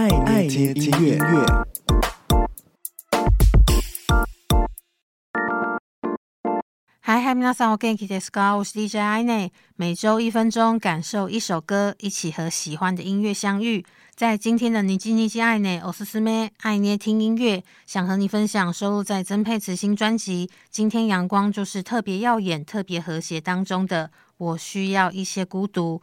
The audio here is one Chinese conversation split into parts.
爱捏听音乐。嗨嗨，皆さんお元気ですか？我是 DJ 爱内，每周一分钟，感受一首歌，一起和喜欢的音乐相遇。在今天的你叽你叽爱内，我是思妹，爱捏听音乐，想和你分享收录在曾沛慈新专辑《今天阳光就是特别耀眼、特别和谐》当中的《我需要一些孤独》。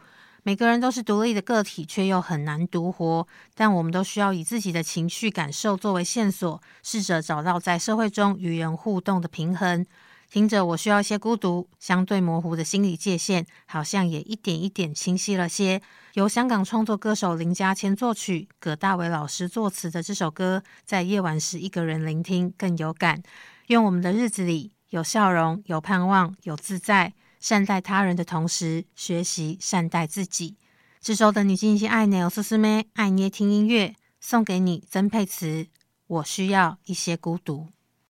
每个人都是独立的个体，却又很难独活。但我们都需要以自己的情绪感受作为线索，试着找到在社会中与人互动的平衡。听着，我需要一些孤独，相对模糊的心理界限，好像也一点一点清晰了些。由香港创作歌手林家谦作曲，葛大为老师作词的这首歌，在夜晚时一个人聆听更有感。愿我们的日子里有笑容，有盼望，有自在。善待他人的同时，学习善待自己。这周的你叽你叽爱内，我思思妹，爱捏听音乐，送给你曾沛慈。我需要一些孤独。